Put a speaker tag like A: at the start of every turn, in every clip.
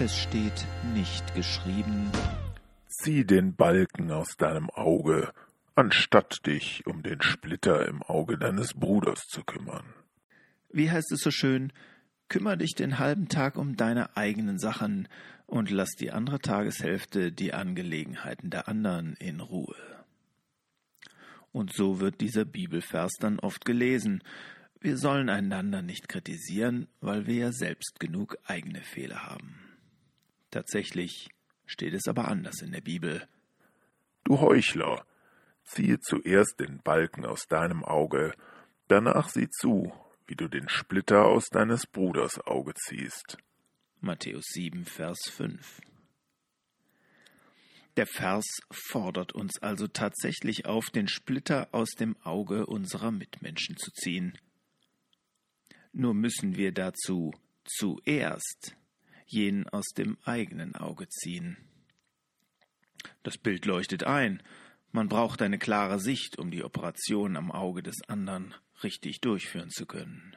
A: Es steht nicht geschrieben,
B: Zieh den Balken aus deinem Auge, anstatt dich um den Splitter im Auge deines Bruders zu kümmern.
A: Wie heißt es so schön, kümmer dich den halben Tag um deine eigenen Sachen und lass die andere Tageshälfte die Angelegenheiten der anderen in Ruhe. Und so wird dieser Bibelvers dann oft gelesen. Wir sollen einander nicht kritisieren, weil wir ja selbst genug eigene Fehler haben. Tatsächlich steht es aber anders in der Bibel.
B: Du Heuchler, ziehe zuerst den Balken aus deinem Auge, danach sieh zu, wie du den Splitter aus deines Bruders Auge ziehst.
A: Matthäus 7, Vers 5. Der Vers fordert uns also tatsächlich auf, den Splitter aus dem Auge unserer Mitmenschen zu ziehen. Nur müssen wir dazu zuerst jenen aus dem eigenen Auge ziehen. Das Bild leuchtet ein. Man braucht eine klare Sicht, um die Operation am Auge des anderen richtig durchführen zu können.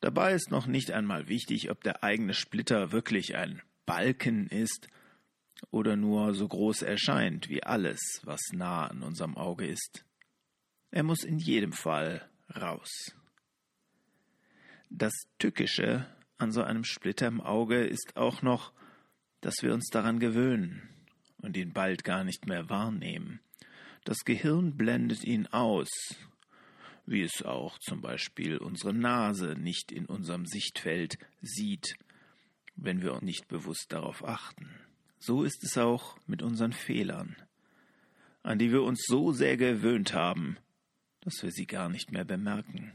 A: Dabei ist noch nicht einmal wichtig, ob der eigene Splitter wirklich ein Balken ist oder nur so groß erscheint wie alles, was nah an unserem Auge ist. Er muss in jedem Fall raus. Das Tückische an so einem Splitter im Auge ist auch noch, dass wir uns daran gewöhnen und ihn bald gar nicht mehr wahrnehmen. Das Gehirn blendet ihn aus, wie es auch zum Beispiel unsere Nase nicht in unserem Sichtfeld sieht, wenn wir nicht bewusst darauf achten. So ist es auch mit unseren Fehlern, an die wir uns so sehr gewöhnt haben, dass wir sie gar nicht mehr bemerken.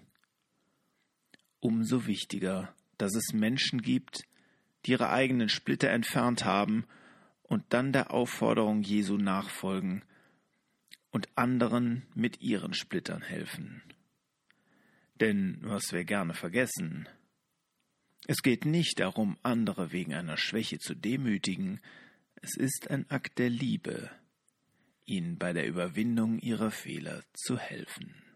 A: Umso wichtiger, dass es Menschen gibt, die ihre eigenen Splitter entfernt haben und dann der Aufforderung Jesu nachfolgen und anderen mit ihren Splittern helfen. Denn was wir gerne vergessen, es geht nicht darum, andere wegen einer Schwäche zu demütigen, es ist ein Akt der Liebe, ihnen bei der Überwindung ihrer Fehler zu helfen.